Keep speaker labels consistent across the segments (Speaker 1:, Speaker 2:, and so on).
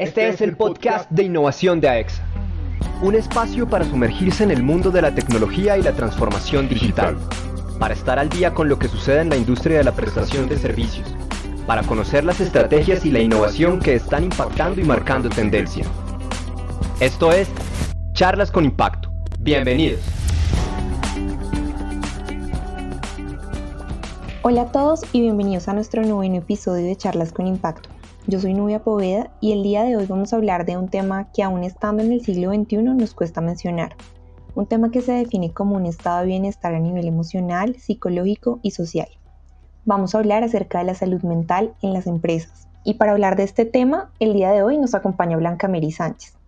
Speaker 1: Este es el podcast de innovación de AEXA, un espacio para sumergirse en el mundo de la tecnología y la transformación digital, para estar al día con lo que sucede en la industria de la prestación de servicios, para conocer las estrategias y la innovación que están impactando y marcando tendencia. Esto es Charlas con Impacto. Bienvenidos.
Speaker 2: Hola a todos y bienvenidos a nuestro noveno episodio de Charlas con Impacto. Yo soy Nubia Poveda y el día de hoy vamos a hablar de un tema que aún estando en el siglo XXI nos cuesta mencionar. Un tema que se define como un estado de bienestar a nivel emocional, psicológico y social. Vamos a hablar acerca de la salud mental en las empresas. Y para hablar de este tema, el día de hoy nos acompaña Blanca Meri Sánchez.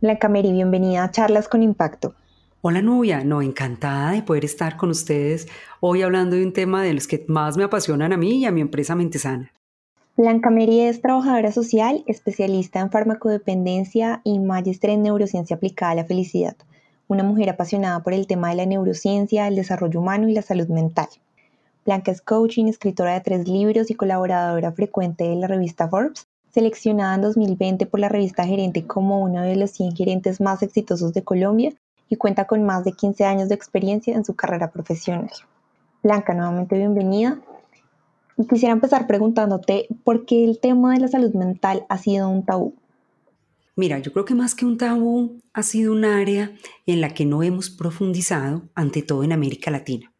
Speaker 2: Blanca Meri, bienvenida a Charlas con Impacto.
Speaker 3: Hola Nubia, no, encantada de poder estar con ustedes hoy hablando de un tema de los que más me apasionan a mí y a mi empresa Mentesana.
Speaker 2: Blanca Meri es trabajadora social, especialista en farmacodependencia y magíster en neurociencia aplicada a la felicidad. Una mujer apasionada por el tema de la neurociencia, el desarrollo humano y la salud mental. Blanca es coaching, escritora de tres libros y colaboradora frecuente de la revista Forbes, seleccionada en 2020 por la revista Gerente como uno de los 100 gerentes más exitosos de Colombia y cuenta con más de 15 años de experiencia en su carrera profesional. Blanca, nuevamente bienvenida. Quisiera empezar preguntándote por qué el tema de la salud mental ha sido un tabú.
Speaker 3: Mira, yo creo que más que un tabú ha sido un área en la que no hemos profundizado, ante todo en América Latina.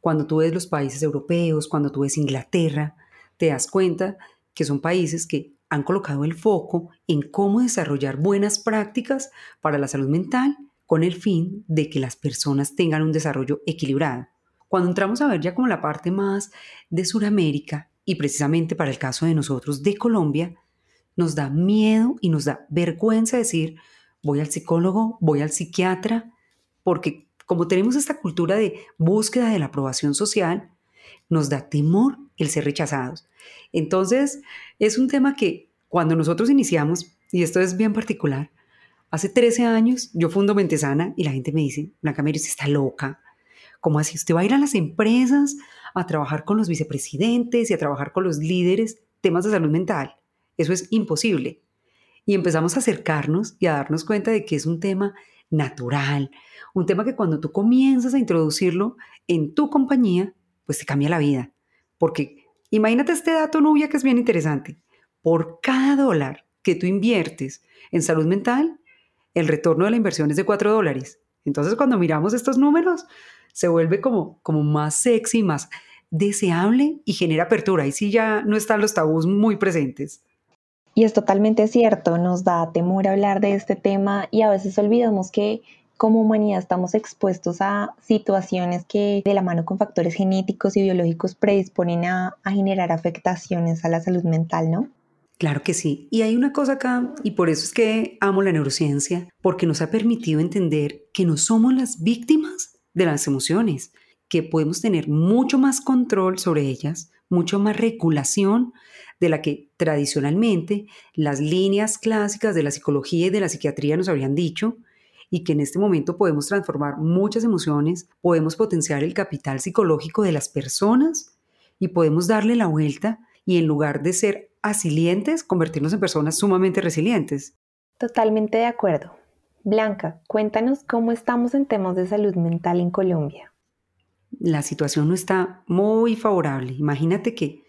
Speaker 3: Cuando tú ves los países europeos, cuando tú ves Inglaterra, te das cuenta que son países que han colocado el foco en cómo desarrollar buenas prácticas para la salud mental con el fin de que las personas tengan un desarrollo equilibrado. Cuando entramos a ver ya como la parte más de Sudamérica y precisamente para el caso de nosotros de Colombia, nos da miedo y nos da vergüenza decir, voy al psicólogo, voy al psiquiatra, porque como tenemos esta cultura de búsqueda de la aprobación social, nos da temor el ser rechazados. Entonces, es un tema que cuando nosotros iniciamos, y esto es bien particular, Hace 13 años yo fundo Mentesana y la gente me dice, Blanca Mary, está loca. ¿Cómo así? ¿Usted va a ir a las empresas a trabajar con los vicepresidentes y a trabajar con los líderes temas de salud mental? Eso es imposible. Y empezamos a acercarnos y a darnos cuenta de que es un tema natural, un tema que cuando tú comienzas a introducirlo en tu compañía, pues te cambia la vida. Porque imagínate este dato, Nubia, que es bien interesante. Por cada dólar que tú inviertes en salud mental, el retorno de la inversión es de 4 dólares. Entonces cuando miramos estos números, se vuelve como, como más sexy, más deseable y genera apertura. Y sí ya no están los tabús muy presentes.
Speaker 2: Y es totalmente cierto, nos da temor hablar de este tema y a veces olvidamos que como humanidad estamos expuestos a situaciones que de la mano con factores genéticos y biológicos predisponen a, a generar afectaciones a la salud mental, ¿no?
Speaker 3: Claro que sí. Y hay una cosa acá, y por eso es que amo la neurociencia, porque nos ha permitido entender que no somos las víctimas de las emociones, que podemos tener mucho más control sobre ellas, mucho más regulación de la que tradicionalmente las líneas clásicas de la psicología y de la psiquiatría nos habían dicho, y que en este momento podemos transformar muchas emociones, podemos potenciar el capital psicológico de las personas y podemos darle la vuelta y en lugar de ser asilientes, convertirnos en personas sumamente resilientes.
Speaker 2: Totalmente de acuerdo. Blanca, cuéntanos cómo estamos en temas de salud mental en Colombia.
Speaker 3: La situación no está muy favorable. Imagínate que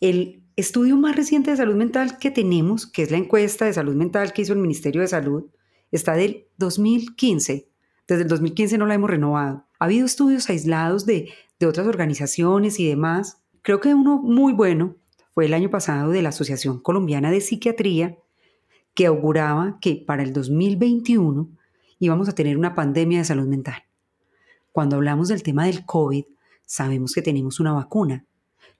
Speaker 3: el estudio más reciente de salud mental que tenemos, que es la encuesta de salud mental que hizo el Ministerio de Salud, está del 2015. Desde el 2015 no la hemos renovado. Ha habido estudios aislados de, de otras organizaciones y demás. Creo que uno muy bueno fue el año pasado de la Asociación Colombiana de Psiquiatría, que auguraba que para el 2021 íbamos a tener una pandemia de salud mental. Cuando hablamos del tema del COVID, sabemos que tenemos una vacuna,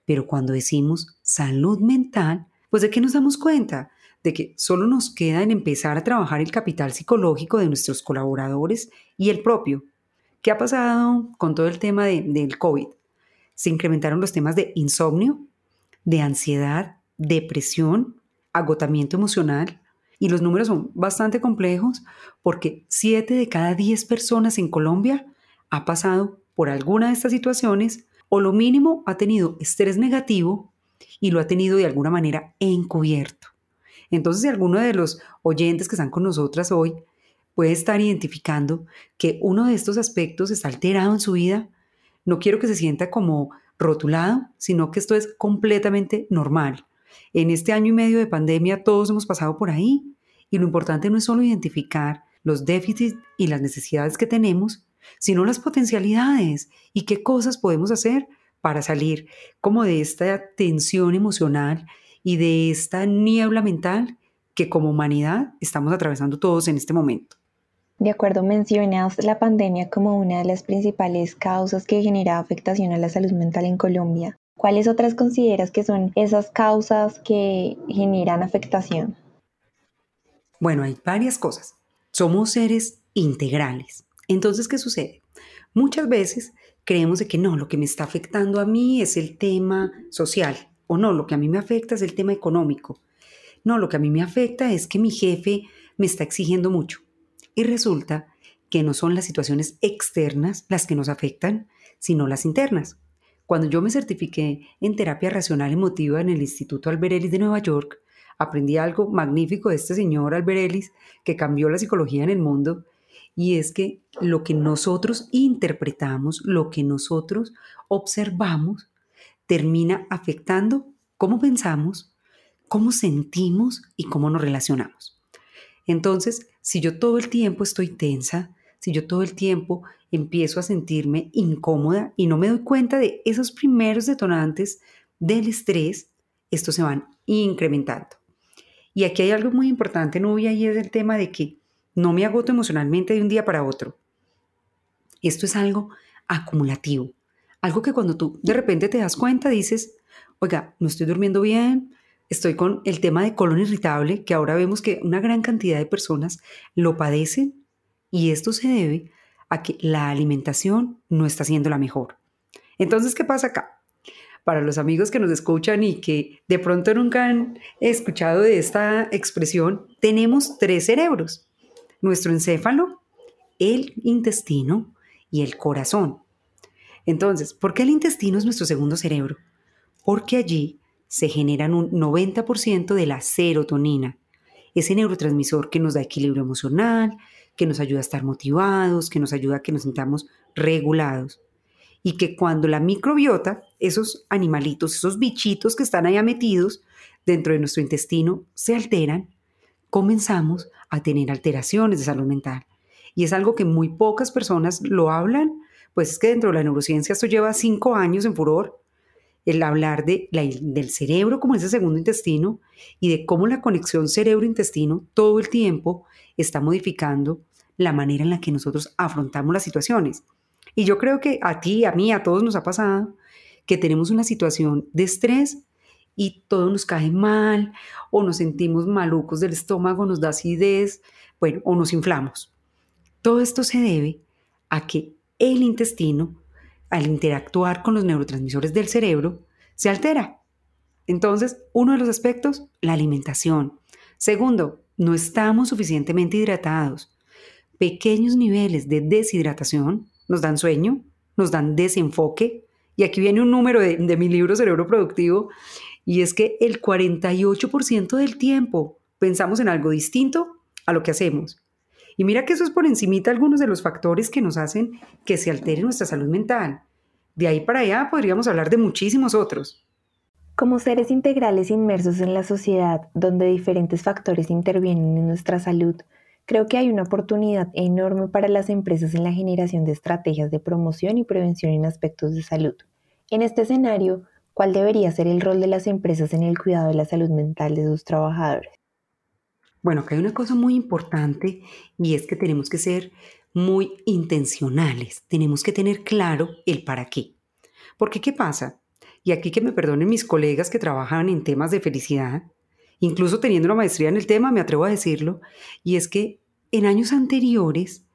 Speaker 3: pero cuando decimos salud mental, pues de qué nos damos cuenta? De que solo nos queda en empezar a trabajar el capital psicológico de nuestros colaboradores y el propio. ¿Qué ha pasado con todo el tema del COVID? Se incrementaron los temas de insomnio, de ansiedad, depresión, agotamiento emocional. Y los números son bastante complejos porque 7 de cada 10 personas en Colombia ha pasado por alguna de estas situaciones o lo mínimo ha tenido estrés negativo y lo ha tenido de alguna manera encubierto. Entonces, si alguno de los oyentes que están con nosotras hoy puede estar identificando que uno de estos aspectos está alterado en su vida, no quiero que se sienta como rotulado, sino que esto es completamente normal. En este año y medio de pandemia todos hemos pasado por ahí y lo importante no es solo identificar los déficits y las necesidades que tenemos, sino las potencialidades y qué cosas podemos hacer para salir como de esta tensión emocional y de esta niebla mental que como humanidad estamos atravesando todos en este momento.
Speaker 2: De acuerdo, mencionas la pandemia como una de las principales causas que genera afectación a la salud mental en Colombia. ¿Cuáles otras consideras que son esas causas que generan afectación?
Speaker 3: Bueno, hay varias cosas. Somos seres integrales. Entonces, ¿qué sucede? Muchas veces creemos de que no, lo que me está afectando a mí es el tema social, o no, lo que a mí me afecta es el tema económico. No, lo que a mí me afecta es que mi jefe me está exigiendo mucho. Y resulta que no son las situaciones externas las que nos afectan, sino las internas. Cuando yo me certifiqué en terapia racional emotiva en el Instituto Alberelis de Nueva York, aprendí algo magnífico de este señor Alberelis que cambió la psicología en el mundo y es que lo que nosotros interpretamos, lo que nosotros observamos, termina afectando cómo pensamos, cómo sentimos y cómo nos relacionamos. Entonces, si yo todo el tiempo estoy tensa, si yo todo el tiempo empiezo a sentirme incómoda y no me doy cuenta de esos primeros detonantes del estrés, estos se van incrementando. Y aquí hay algo muy importante, Nubia, y es el tema de que no me agoto emocionalmente de un día para otro. Esto es algo acumulativo, algo que cuando tú de repente te das cuenta dices, oiga, no estoy durmiendo bien, estoy con el tema de colon irritable, que ahora vemos que una gran cantidad de personas lo padecen y esto se debe a que la alimentación no está siendo la mejor. Entonces, ¿qué pasa acá? Para los amigos que nos escuchan y que de pronto nunca han escuchado de esta expresión, tenemos tres cerebros nuestro encéfalo, el intestino y el corazón. Entonces, ¿por qué el intestino es nuestro segundo cerebro? Porque allí se generan un 90% de la serotonina, ese neurotransmisor que nos da equilibrio emocional, que nos ayuda a estar motivados, que nos ayuda a que nos sintamos regulados. Y que cuando la microbiota, esos animalitos, esos bichitos que están allá metidos dentro de nuestro intestino, se alteran, comenzamos a tener alteraciones de salud mental. Y es algo que muy pocas personas lo hablan, pues es que dentro de la neurociencia esto lleva cinco años en furor, el hablar de del cerebro como ese segundo intestino y de cómo la conexión cerebro-intestino todo el tiempo está modificando la manera en la que nosotros afrontamos las situaciones. Y yo creo que a ti, a mí, a todos nos ha pasado que tenemos una situación de estrés y todo nos cae mal o nos sentimos malucos del estómago, nos da acidez, bueno, o nos inflamos. Todo esto se debe a que el intestino, al interactuar con los neurotransmisores del cerebro, se altera. Entonces, uno de los aspectos, la alimentación. Segundo, no estamos suficientemente hidratados. Pequeños niveles de deshidratación nos dan sueño, nos dan desenfoque. Y aquí viene un número de, de mi libro Cerebro Productivo y es que el 48% del tiempo pensamos en algo distinto a lo que hacemos. Y mira que eso es por encimita algunos de los factores que nos hacen que se altere nuestra salud mental. De ahí para allá podríamos hablar de muchísimos otros.
Speaker 2: Como seres integrales inmersos en la sociedad, donde diferentes factores intervienen en nuestra salud, creo que hay una oportunidad enorme para las empresas en la generación de estrategias de promoción y prevención en aspectos de salud. En este escenario, ¿Cuál debería ser el rol de las empresas en el cuidado de la salud mental de sus trabajadores?
Speaker 3: Bueno, acá hay una cosa muy importante y es que tenemos que ser muy intencionales, tenemos que tener claro el para qué. Porque ¿qué pasa? Y aquí que me perdonen mis colegas que trabajan en temas de felicidad, incluso teniendo una maestría en el tema, me atrevo a decirlo, y es que en años anteriores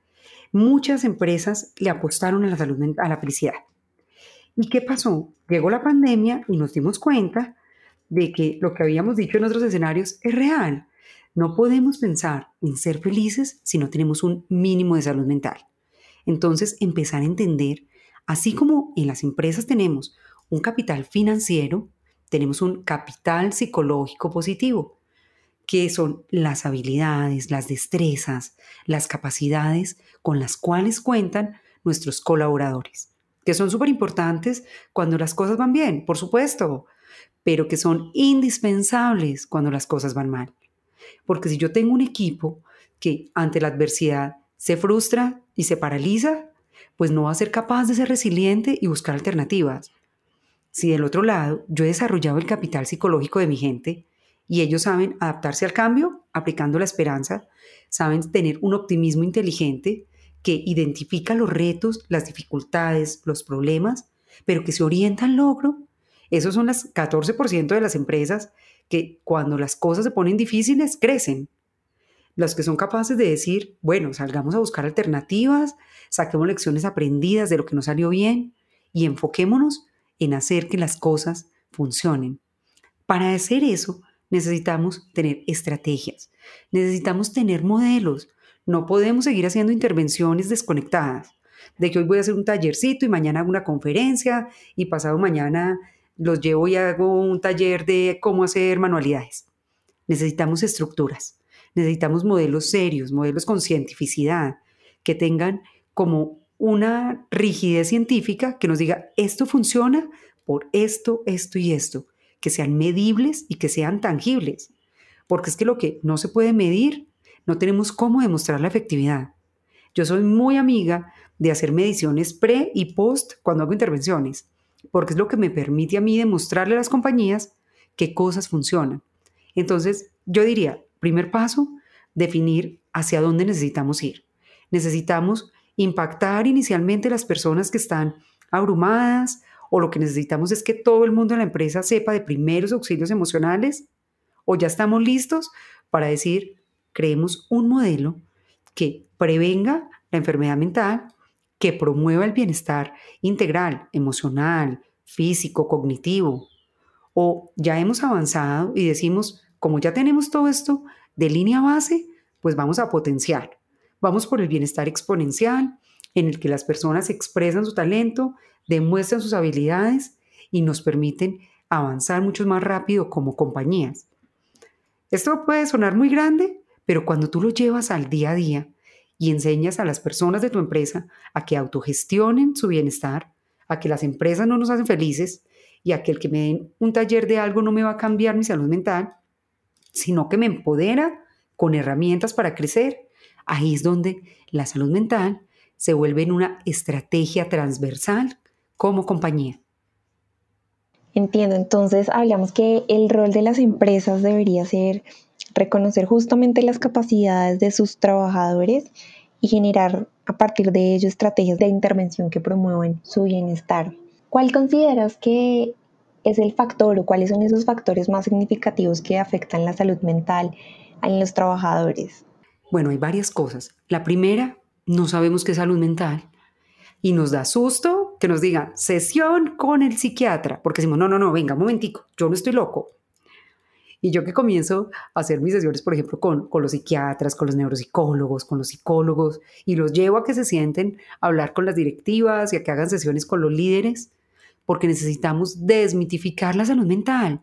Speaker 3: muchas empresas le apostaron a la salud a la felicidad. ¿Y qué pasó? Llegó la pandemia y nos dimos cuenta de que lo que habíamos dicho en otros escenarios es real. No podemos pensar en ser felices si no tenemos un mínimo de salud mental. Entonces, empezar a entender, así como en las empresas tenemos un capital financiero, tenemos un capital psicológico positivo, que son las habilidades, las destrezas, las capacidades con las cuales cuentan nuestros colaboradores, que son súper importantes cuando las cosas van bien, por supuesto, pero que son indispensables cuando las cosas van mal. Porque si yo tengo un equipo que ante la adversidad se frustra y se paraliza, pues no va a ser capaz de ser resiliente y buscar alternativas. Si del otro lado yo he desarrollado el capital psicológico de mi gente y ellos saben adaptarse al cambio aplicando la esperanza, saben tener un optimismo inteligente que identifica los retos, las dificultades, los problemas, pero que se orienta al logro. Esos son las 14% de las empresas que cuando las cosas se ponen difíciles crecen. Los que son capaces de decir, bueno, salgamos a buscar alternativas, saquemos lecciones aprendidas de lo que nos salió bien y enfoquémonos en hacer que las cosas funcionen. Para hacer eso necesitamos tener estrategias, necesitamos tener modelos, no podemos seguir haciendo intervenciones desconectadas, de que hoy voy a hacer un tallercito y mañana hago una conferencia y pasado mañana los llevo y hago un taller de cómo hacer manualidades. Necesitamos estructuras, necesitamos modelos serios, modelos con cientificidad, que tengan como una rigidez científica que nos diga esto funciona por esto, esto y esto, que sean medibles y que sean tangibles. Porque es que lo que no se puede medir no tenemos cómo demostrar la efectividad. Yo soy muy amiga de hacer mediciones pre y post cuando hago intervenciones, porque es lo que me permite a mí demostrarle a las compañías qué cosas funcionan. Entonces, yo diría, primer paso, definir hacia dónde necesitamos ir. Necesitamos impactar inicialmente las personas que están abrumadas o lo que necesitamos es que todo el mundo en la empresa sepa de primeros auxilios emocionales o ya estamos listos para decir, creemos un modelo que prevenga la enfermedad mental, que promueva el bienestar integral, emocional, físico, cognitivo. O ya hemos avanzado y decimos, como ya tenemos todo esto de línea base, pues vamos a potenciar. Vamos por el bienestar exponencial, en el que las personas expresan su talento, demuestran sus habilidades y nos permiten avanzar mucho más rápido como compañías. Esto puede sonar muy grande, pero cuando tú lo llevas al día a día y enseñas a las personas de tu empresa a que autogestionen su bienestar, a que las empresas no nos hacen felices y a que el que me den un taller de algo no me va a cambiar mi salud mental, sino que me empodera con herramientas para crecer, ahí es donde la salud mental se vuelve en una estrategia transversal como compañía.
Speaker 2: Entiendo, entonces hablamos que el rol de las empresas debería ser reconocer justamente las capacidades de sus trabajadores y generar a partir de ello estrategias de intervención que promuevan su bienestar. ¿Cuál consideras que es el factor o cuáles son esos factores más significativos que afectan la salud mental en los trabajadores?
Speaker 3: Bueno, hay varias cosas. La primera, no sabemos qué es salud mental y nos da susto que nos digan sesión con el psiquiatra, porque decimos, no, no, no, venga, un momentico, yo no estoy loco, y yo que comienzo a hacer mis sesiones, por ejemplo, con, con los psiquiatras, con los neuropsicólogos, con los psicólogos, y los llevo a que se sienten a hablar con las directivas y a que hagan sesiones con los líderes, porque necesitamos desmitificar la salud mental.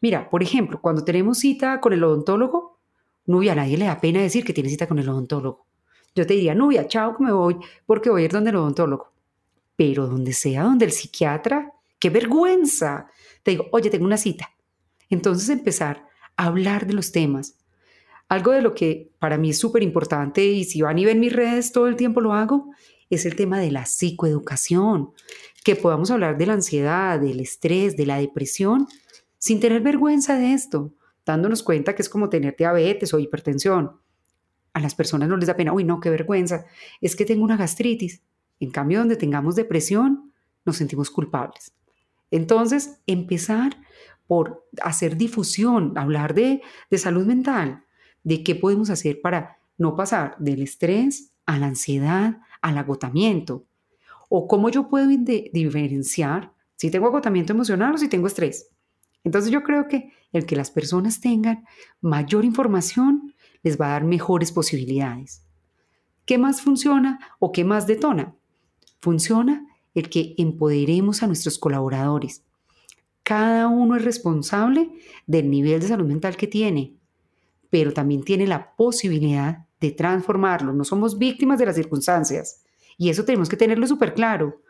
Speaker 3: Mira, por ejemplo, cuando tenemos cita con el odontólogo, Nubia, a nadie le da pena decir que tiene cita con el odontólogo. Yo te diría, Nubia, chao, que me voy, porque voy a ir donde el odontólogo. Pero donde sea, donde el psiquiatra, qué vergüenza. Te digo, oye, tengo una cita. Entonces empezar a hablar de los temas. Algo de lo que para mí es súper importante y si van y ven mis redes todo el tiempo lo hago, es el tema de la psicoeducación, que podamos hablar de la ansiedad, del estrés, de la depresión, sin tener vergüenza de esto, dándonos cuenta que es como tener diabetes o hipertensión. A las personas no les da pena, uy, no, qué vergüenza, es que tengo una gastritis. En cambio, donde tengamos depresión, nos sentimos culpables. Entonces, empezar por hacer difusión, hablar de, salud mental, de qué podemos hacer para no pasar del estrés a la ansiedad, al agotamiento, o cómo yo puedo diferenciar si tengo agotamiento emocional o si tengo estrés. Entonces yo creo que el que las personas tengan mayor información les va a dar mejores posibilidades. ¿Qué más funciona o qué más detona? Funciona el que empoderemos a nuestros colaboradores, cada uno es responsable del nivel de salud mental que tiene. pero también tiene la posibilidad de transformarlo. No somos víctimas de las circunstancias. Y eso tenemos que tenerlo súper claro,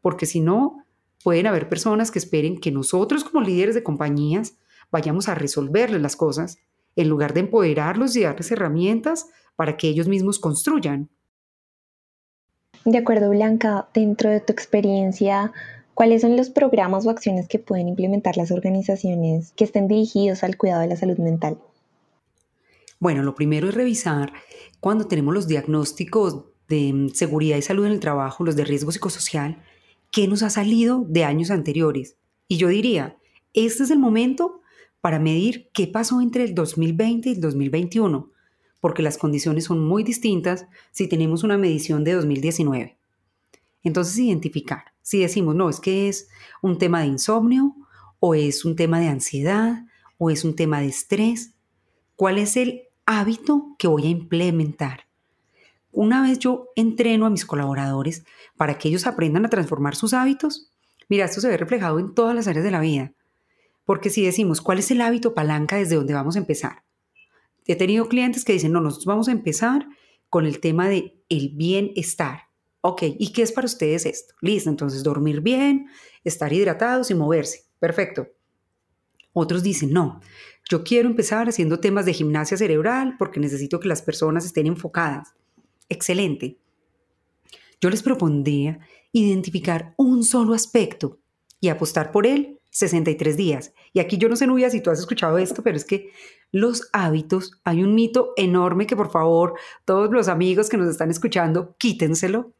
Speaker 3: porque si no, pueden haber personas que esperen que nosotros como líderes de compañías vayamos a resolverles las cosas en lugar de empoderarlos y darles herramientas para que ellos mismos construyan.
Speaker 2: De acuerdo, Blanca, dentro de tu experiencia, ¿cuáles son los programas o acciones que pueden implementar las organizaciones que estén dirigidos al cuidado de la salud mental?
Speaker 3: Bueno, lo primero es revisar cuando tenemos los diagnósticos de mm, seguridad y salud en el trabajo, los de riesgo psicosocial, qué nos ha salido de años anteriores. Y yo diría, este es el momento para medir qué pasó entre el 2020 y el 2021, porque las condiciones son muy distintas si tenemos una medición de 2019. Entonces, identificar si decimos, no, es que es un tema de insomnio, o es un tema de ansiedad, o es un tema de estrés, cuál es el hábito que voy a implementar. Una vez yo entreno a mis colaboradores para que ellos aprendan a transformar sus hábitos, mira, esto se ve reflejado en todas las áreas de la vida. Porque si decimos, ¿cuál es el hábito palanca desde donde vamos a empezar? He tenido clientes que dicen, no, nosotros vamos a empezar con el tema de el bienestar. Ok, ¿y qué es para ustedes esto? Listo, entonces dormir bien, estar hidratados y moverse. Perfecto. Otros dicen, no, yo quiero empezar haciendo temas de gimnasia cerebral porque necesito que las personas estén enfocadas. Excelente. Yo les propondría identificar un solo aspecto y apostar por él 63 días. Y aquí yo no sé, Nubia, si tú has escuchado esto, pero es que los hábitos, hay un mito enorme que por favor todos los amigos que nos están escuchando, quítenselo.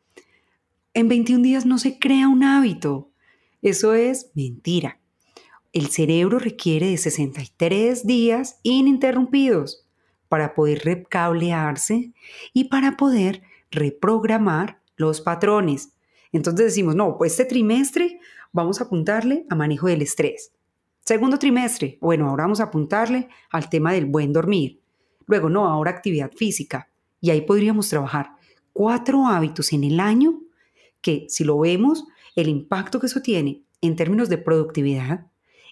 Speaker 3: En 21 días no se crea un hábito. Eso es mentira. El cerebro requiere de 63 días ininterrumpidos para poder recablearse y para poder reprogramar los patrones. Entonces decimos, no, pues este trimestre vamos a apuntarle a manejo del estrés. Segundo trimestre, bueno, ahora vamos a apuntarle al tema del buen dormir. Luego, no, ahora actividad física. Y ahí podríamos trabajar cuatro hábitos en el año que, si lo vemos, el impacto que eso tiene en términos de productividad,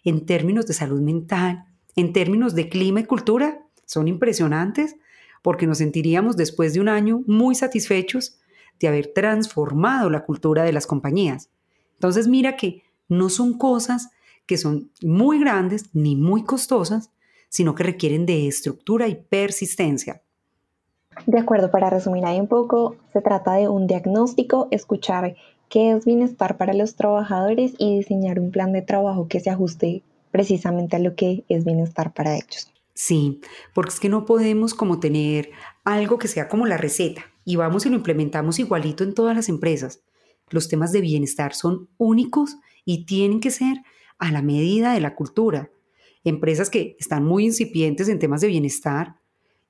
Speaker 3: en términos de salud mental, en términos de clima y cultura, son impresionantes porque nos sentiríamos después de un año muy satisfechos de haber transformado la cultura de las compañías. Entonces mira que no son cosas que son muy grandes ni muy costosas, sino que requieren de estructura y persistencia.
Speaker 2: De acuerdo, para resumir ahí un poco, se trata de un diagnóstico, escuchar qué es bienestar para los trabajadores y diseñar un plan de trabajo que se ajuste precisamente a lo que es bienestar para ellos.
Speaker 3: Sí, porque es que no podemos como tener algo que sea como la receta y vamos y lo implementamos igualito en todas las empresas. Los temas de bienestar son únicos y tienen que ser a la medida de la cultura. Empresas que están muy incipientes en temas de bienestar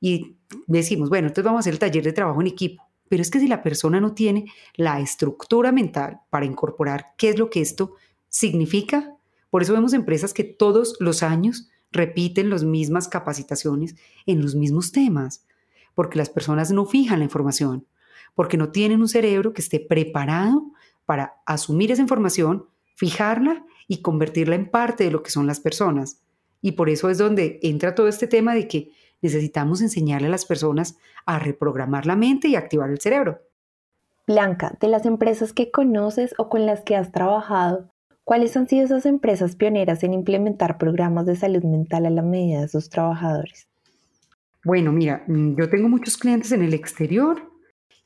Speaker 3: y decimos, bueno, entonces vamos a hacer el taller de trabajo en equipo. Pero es que si la persona no tiene la estructura mental para incorporar qué es lo que esto significa, por eso vemos empresas que todos los años repiten las mismas capacitaciones en los mismos temas, porque las personas no fijan la información porque no tienen un cerebro que esté preparado para asumir esa información, fijarla y convertirla en parte de lo que son las personas. Y por eso es donde entra todo este tema de que necesitamos enseñarle a las personas a reprogramar la mente y activar el cerebro.
Speaker 2: Blanca, de las empresas que conoces o con las que has trabajado, ¿cuáles han sido esas empresas pioneras en implementar programas de salud mental a la medida de sus trabajadores?
Speaker 3: Bueno, mira, mm, yo tengo muchos clientes en el exterior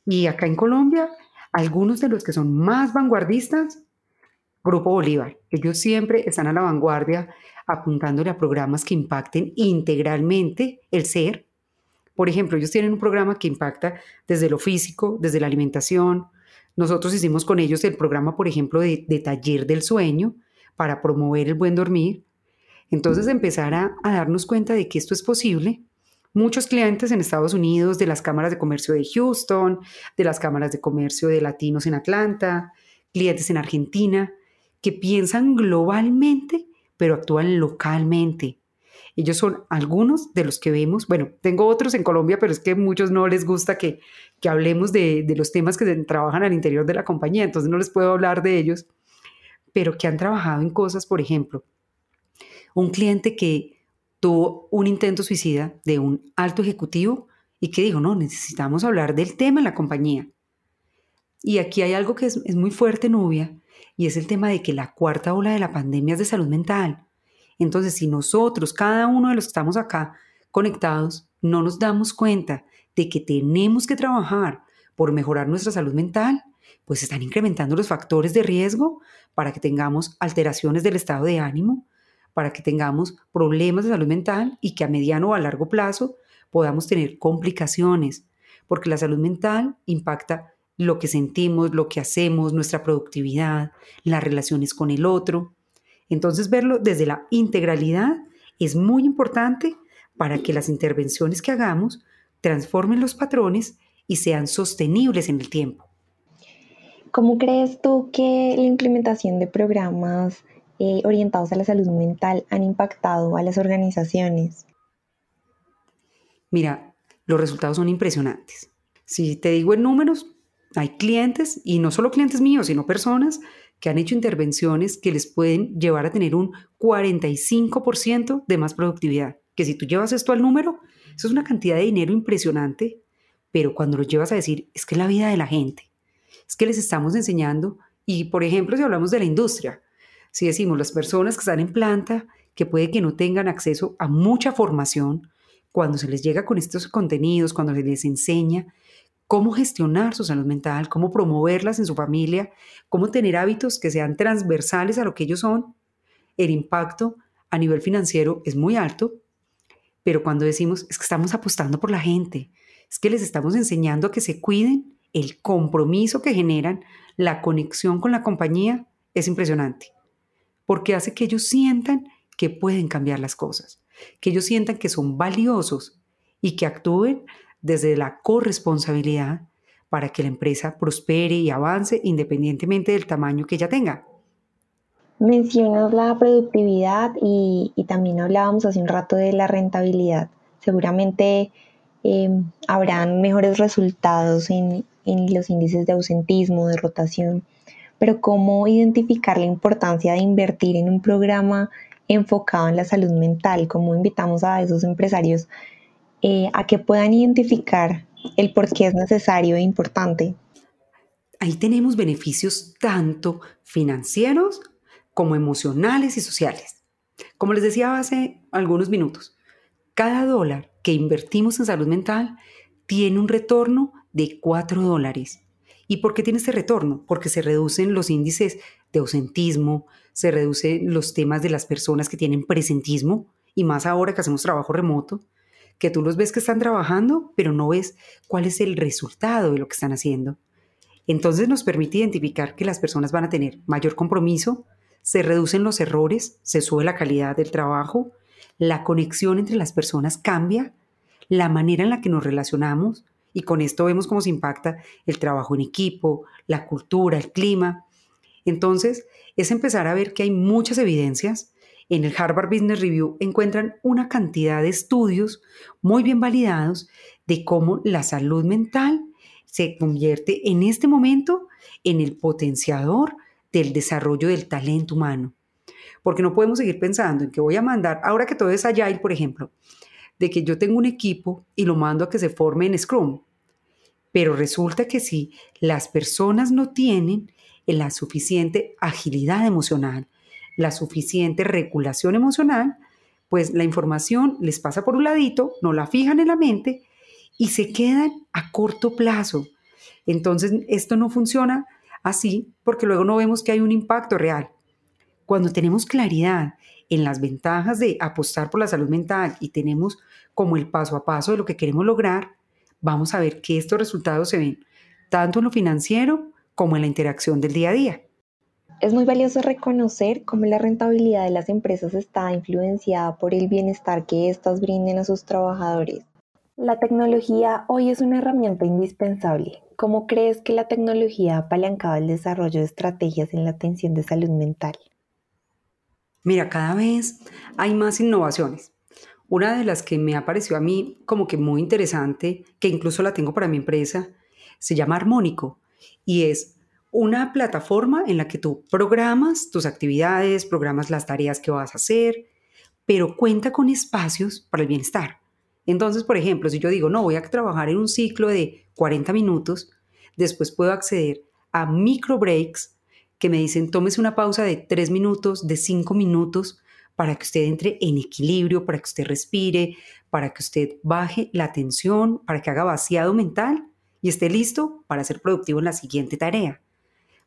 Speaker 3: y acá en Colombia, algunos de los que son más vanguardistas, Grupo Bolívar, ellos siempre están a la vanguardia apuntándole a programas que impacten integralmente el ser. Por ejemplo, ellos tienen un programa que impacta desde lo físico, desde la alimentación. Nosotros hicimos con ellos el programa, por ejemplo, de, taller del sueño para promover el buen dormir. Entonces empezar a darnos cuenta de que esto es posible muchos clientes en Estados Unidos de las cámaras de comercio de Houston, de las cámaras de comercio de latinos en Atlanta, clientes en Argentina, que piensan globalmente, pero actúan localmente. Ellos son algunos de los que vemos, bueno, tengo otros en Colombia, pero es que muchos no les gusta que, que hablemos de, de los temas que trabajan al interior de la compañía, entonces no les puedo hablar de ellos, pero que han trabajado en cosas, por ejemplo, un cliente que tuvo un intento suicida de un alto ejecutivo y que dijo, no, necesitamos hablar del tema en la compañía. Y aquí hay algo que es, es muy fuerte, Nubia, y es el tema de que la cuarta ola de la pandemia es de salud mental. Entonces, si nosotros, cada uno de los que estamos acá conectados, no nos damos cuenta de que tenemos que trabajar por mejorar nuestra salud mental, pues están incrementando los factores de riesgo para que tengamos alteraciones del estado de ánimo, para que tengamos problemas de salud mental y que a mediano o a largo plazo podamos tener complicaciones, porque la salud mental impacta lo que sentimos, lo que hacemos, nuestra productividad, las relaciones con el otro. Entonces verlo desde la integralidad es muy importante para que las intervenciones que hagamos transformen los patrones y sean sostenibles en el tiempo.
Speaker 2: ¿Cómo crees tú que la implementación de programas eh, orientados a la salud mental han impactado a las organizaciones?
Speaker 3: Mira, los resultados son impresionantes. Si te digo en números, hay clientes, y no solo clientes míos, sino personas que han hecho intervenciones que les pueden llevar a tener un 45% de más productividad. Que si tú llevas esto al número, eso es una cantidad de dinero impresionante, pero cuando lo llevas a decir, es que es la vida de la gente, es que les estamos enseñando, y por ejemplo, si hablamos de la industria, si decimos las personas que están en planta, que puede que no tengan acceso a mucha formación, cuando se les llega con estos contenidos, cuando se les enseña, cómo gestionar su salud mental, cómo promoverlas en su familia, cómo tener hábitos que sean transversales a lo que ellos son, el impacto a nivel financiero es muy alto, pero cuando decimos es que estamos apostando por la gente, es que les estamos enseñando a que se cuiden, el compromiso que generan, la conexión con la compañía es impresionante, porque hace que ellos sientan que pueden cambiar las cosas, que ellos sientan que son valiosos y que actúen desde la corresponsabilidad para que la empresa prospere y avance independientemente del tamaño que ella tenga.
Speaker 2: Mencionas la productividad y, también hablábamos hace un rato de la rentabilidad. Seguramente eh, habrán mejores resultados en, en los índices de ausentismo, de rotación, pero ¿cómo identificar la importancia de invertir en un programa enfocado en la salud mental? ¿Cómo invitamos a esos empresarios eh, a que puedan identificar el por qué es necesario e importante.
Speaker 3: Ahí tenemos beneficios tanto financieros como emocionales y sociales. Como les decía hace algunos minutos, cada dólar que invertimos en salud mental tiene un retorno de 4 dólares. ¿Y por qué tiene este retorno? Porque se reducen los índices de ausentismo, se reducen los temas de las personas que tienen presentismo, y más ahora que hacemos trabajo remoto, que tú los ves que están trabajando, pero no ves cuál es el resultado de lo que están haciendo. Entonces nos permite identificar que las personas van a tener mayor compromiso, se reducen los errores, se sube la calidad del trabajo, la conexión entre las personas cambia, la manera en la que nos relacionamos, y con esto vemos cómo se impacta el trabajo en equipo, la cultura, el clima. Entonces, es empezar a ver que hay muchas evidencias en el Harvard Business Review encuentran una cantidad de estudios muy bien validados de cómo la salud mental se convierte en este momento en el potenciador del desarrollo del talento humano. Porque no podemos seguir pensando en que voy a mandar, ahora que todo es Agile, por ejemplo, de que yo tengo un equipo y lo mando a que se forme en Scrum. Pero resulta que si las personas no tienen la suficiente agilidad emocional, la suficiente regulación emocional, pues la información les pasa por un ladito, no la fijan en la mente y se quedan a corto plazo. Entonces, esto no funciona así porque luego no vemos que hay un impacto real. Cuando tenemos claridad en las ventajas de apostar por la salud mental y tenemos como el paso a paso de lo que queremos lograr, vamos a ver que estos resultados se ven tanto en lo financiero como en la interacción del día a día.
Speaker 2: Es muy valioso reconocer cómo la rentabilidad de las empresas está influenciada por el bienestar que éstas brinden a sus trabajadores. La tecnología hoy es una herramienta indispensable. ¿Cómo crees que la tecnología ha apalancado el desarrollo de estrategias en la atención de salud mental?
Speaker 3: Mira, cada vez hay más innovaciones. Una de las que me ha parecido a mí como que muy interesante, que incluso la tengo para mi empresa, se llama Armónico y es una plataforma en la que tú programas tus actividades, programas las tareas que vas a hacer, pero cuenta con espacios para el bienestar. Entonces, por ejemplo, si yo digo, no, voy a trabajar en un ciclo de 40 minutos, después puedo acceder a micro breaks que me dicen, tómese una pausa de 3 minutos, de 5 minutos, para que usted entre en equilibrio, para que usted respire, para que usted baje la tensión, para que haga vaciado mental y esté listo para ser productivo en la siguiente tarea.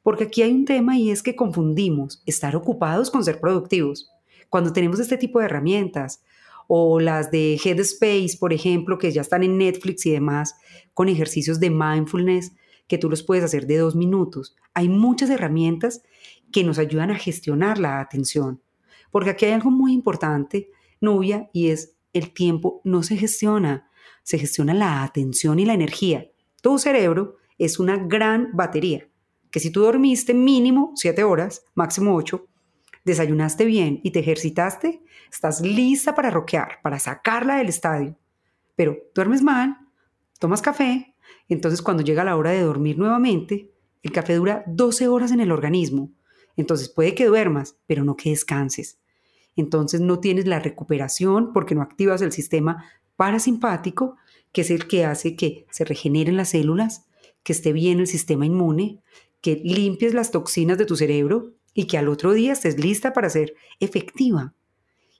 Speaker 3: Porque aquí hay un tema y es que confundimos estar ocupados con ser productivos. Cuando tenemos este tipo de herramientas, o las de Headspace, por ejemplo, que ya están en Netflix y demás, con ejercicios de mindfulness que tú los puedes hacer de dos minutos. Hay muchas herramientas que nos ayudan a gestionar la atención. Porque aquí hay algo muy importante, Nubia, y es el tiempo no se gestiona, se gestiona la atención y la energía. Tu cerebro es una gran batería, que si tú dormiste mínimo siete horas, máximo ocho, desayunaste bien y te ejercitaste, estás lista para roquear, para sacarla del estadio. Pero duermes mal, tomas café, entonces cuando llega la hora de dormir nuevamente, el café dura 12 horas en el organismo. Entonces puede que duermas, pero no que descanses. Entonces no tienes la recuperación porque no activas el sistema parasimpático, que es el que hace que se regeneren las células, que esté bien el sistema inmune, que limpies las toxinas de tu cerebro y que al otro día estés lista para ser efectiva.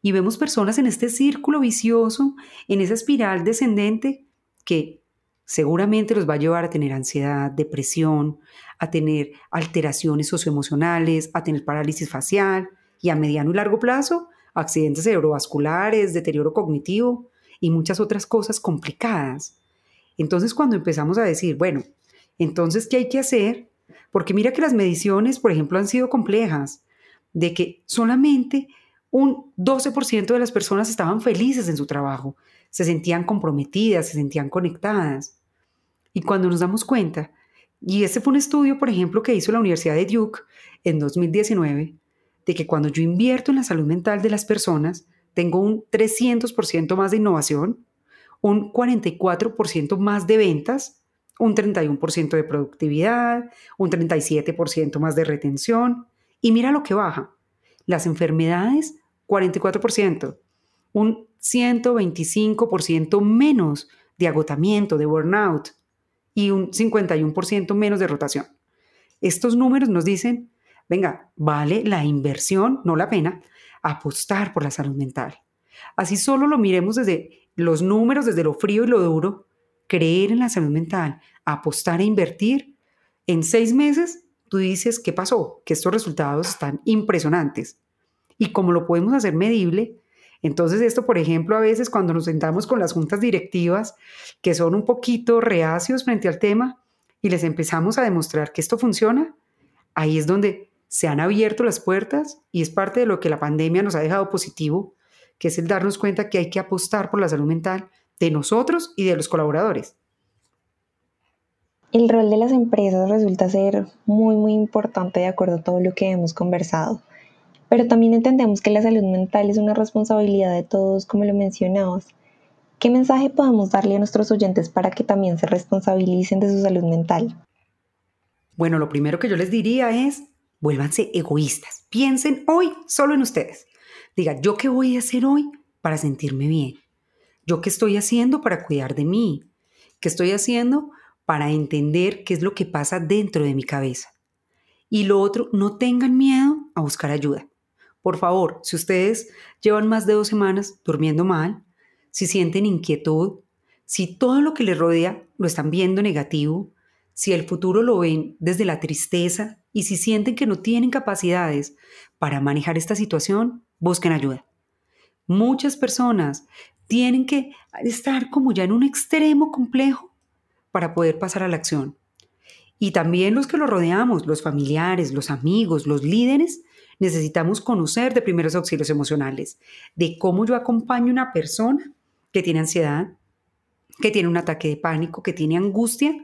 Speaker 3: Y vemos personas en este círculo vicioso, en esa espiral descendente que seguramente los va a llevar a tener ansiedad, depresión, a tener alteraciones socioemocionales, a tener parálisis facial y a mediano y largo plazo accidentes cerebrovasculares, deterioro cognitivo y muchas otras cosas complicadas. Entonces cuando empezamos a decir, bueno, entonces, ¿qué hay que hacer? Porque mira que las mediciones, por ejemplo, han sido complejas, de que solamente un 12% de las personas estaban felices en su trabajo, se sentían comprometidas, se sentían conectadas. Y cuando nos damos cuenta, y este fue un estudio, por ejemplo, que hizo la Universidad de Duke en 2019, de que cuando yo invierto en la salud mental de las personas, tengo un 300% más de innovación, un 44% más de ventas, un 31% de productividad, un 37% más de retención. Y mira lo que baja. Las enfermedades, 44%, un 125% menos de agotamiento, de burnout y un 51% menos de rotación. Estos números nos dicen, venga, vale la inversión, no la pena, apostar por la salud mental. Así solo lo miremos desde los números, desde lo frío y lo duro, creer en la salud mental, apostar e invertir, en seis meses tú dices, ¿qué pasó? Que estos resultados están impresionantes. Y como lo podemos hacer medible, entonces esto, por ejemplo, a veces cuando nos sentamos con las juntas directivas que son un poquito reacios frente al tema y les empezamos a demostrar que esto funciona, ahí es donde se han abierto las puertas y es parte de lo que la pandemia nos ha dejado positivo, que es el darnos cuenta que hay que apostar por la salud mental de nosotros y de los colaboradores.
Speaker 2: El rol de las empresas resulta ser muy, muy importante de acuerdo a todo lo que hemos conversado. Pero también entendemos que la salud mental es una responsabilidad de todos, como lo mencionabas. ¿Qué mensaje podemos darle a nuestros oyentes para que también se responsabilicen de su salud mental?
Speaker 3: Bueno, lo primero que yo les diría es, vuélvanse egoístas. Piensen hoy solo en ustedes. Diga, ¿yo qué voy a hacer hoy para sentirme bien? ¿Yo qué estoy haciendo para cuidar de mí? ¿Qué estoy haciendo para entender qué es lo que pasa dentro de mi cabeza? Y lo otro, no tengan miedo a buscar ayuda. Por favor, si ustedes llevan más de dos semanas durmiendo mal, si sienten inquietud, si todo lo que les rodea lo están viendo negativo, si el futuro lo ven desde la tristeza y si sienten que no tienen capacidades para manejar esta situación, busquen ayuda. Muchas personas tienen que estar como ya en un extremo complejo para poder pasar a la acción. Y también los que lo rodeamos, los familiares, los amigos, los líderes, necesitamos conocer de primeros auxilios emocionales, de cómo yo acompaño a una persona que tiene ansiedad, que tiene un ataque de pánico, que tiene angustia,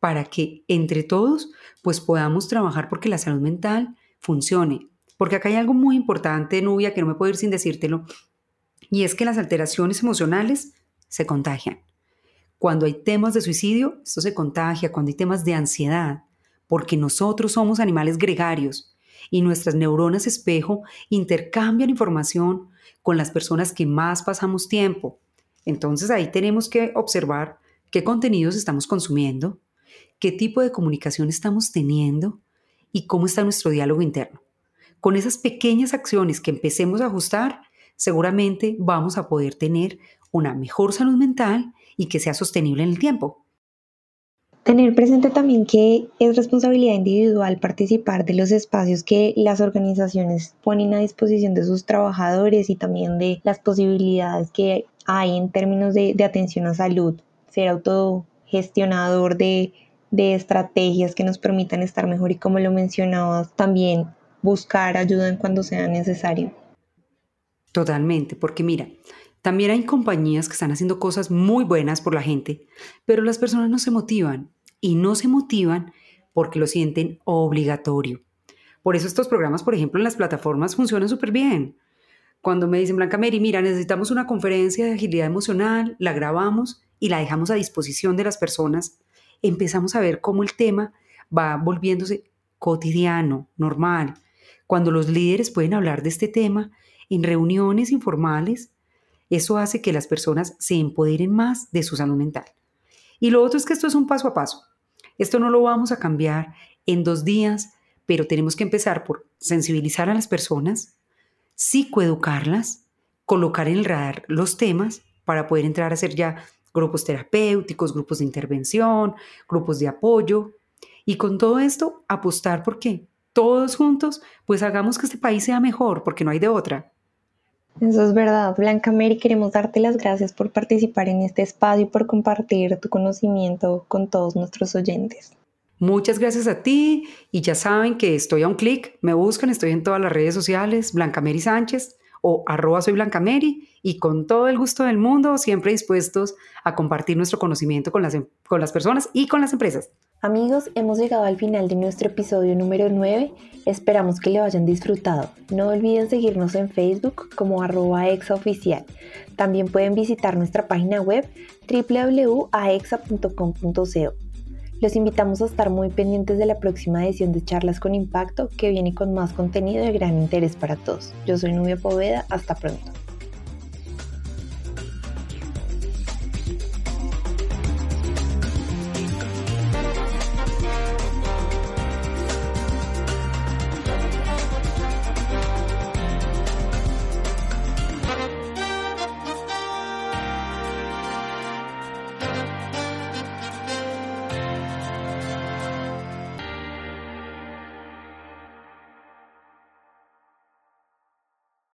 Speaker 3: para que entre todos pues podamos trabajar porque la salud mental funcione. Porque acá hay algo muy importante, Nubia, que no me puedo ir sin decírtelo, y es que las alteraciones emocionales se contagian. Cuando hay temas de suicidio, esto se contagia. Cuando hay temas de ansiedad, porque nosotros somos animales gregarios y nuestras neuronas espejo intercambian información con las personas que más pasamos tiempo. Entonces ahí tenemos que observar qué contenidos estamos consumiendo, qué tipo de comunicación estamos teniendo y cómo está nuestro diálogo interno. Con esas pequeñas acciones que empecemos a ajustar, seguramente vamos a poder tener una mejor salud mental y que sea sostenible en el tiempo.
Speaker 2: Tener presente también que es responsabilidad individual participar de los espacios que las organizaciones ponen a disposición de sus trabajadores y también de las posibilidades que hay en términos de, atención a salud, ser autogestionador de, de estrategias que nos permitan estar mejor y como lo mencionabas, también buscar ayuda en cuando sea necesario.
Speaker 3: Totalmente, porque mira, también hay compañías que están haciendo cosas muy buenas por la gente, pero las personas no se motivan y no se motivan porque lo sienten obligatorio. Por eso estos programas, por ejemplo, en las plataformas funcionan súper bien. Cuando me dicen, Blanca Mary, mira, necesitamos una conferencia de agilidad emocional, la grabamos y la dejamos a disposición de las personas, empezamos a ver cómo el tema va volviéndose cotidiano, normal. Cuando los líderes pueden hablar de este tema en reuniones informales, eso hace que las personas se empoderen más de su salud mental. Y lo otro es que esto es un paso a paso. Esto no lo vamos a cambiar en dos días, pero tenemos que empezar por sensibilizar a las personas, psicoeducarlas, colocar en el radar los temas para poder entrar a hacer ya grupos terapéuticos, grupos de intervención, grupos de apoyo. Y con todo esto, apostar porque todos juntos, pues hagamos que este país sea mejor, porque no hay de otra.
Speaker 2: Eso es verdad, Blanca Mary. Queremos darte las gracias por participar en este espacio y por compartir tu conocimiento con todos nuestros oyentes.
Speaker 3: Muchas gracias a ti y ya saben que estoy a un clic, me buscan, estoy en todas las redes sociales, Blanca Mary Sánchez o arroba soy Blanca Mary y con todo el gusto del mundo, siempre dispuestos a compartir nuestro conocimiento con las, em, con las personas y con las empresas.
Speaker 2: Amigos, hemos llegado al final de nuestro episodio número 9. Esperamos que lo hayan disfrutado. No olviden seguirnos en Facebook como arroba exaoficial. También pueden visitar nuestra página web www.aexa.com.co. Los invitamos a estar muy pendientes de la próxima edición de Charlas con Impacto que viene con más contenido de gran interés para todos. Yo soy Nubia Poveda, hasta pronto.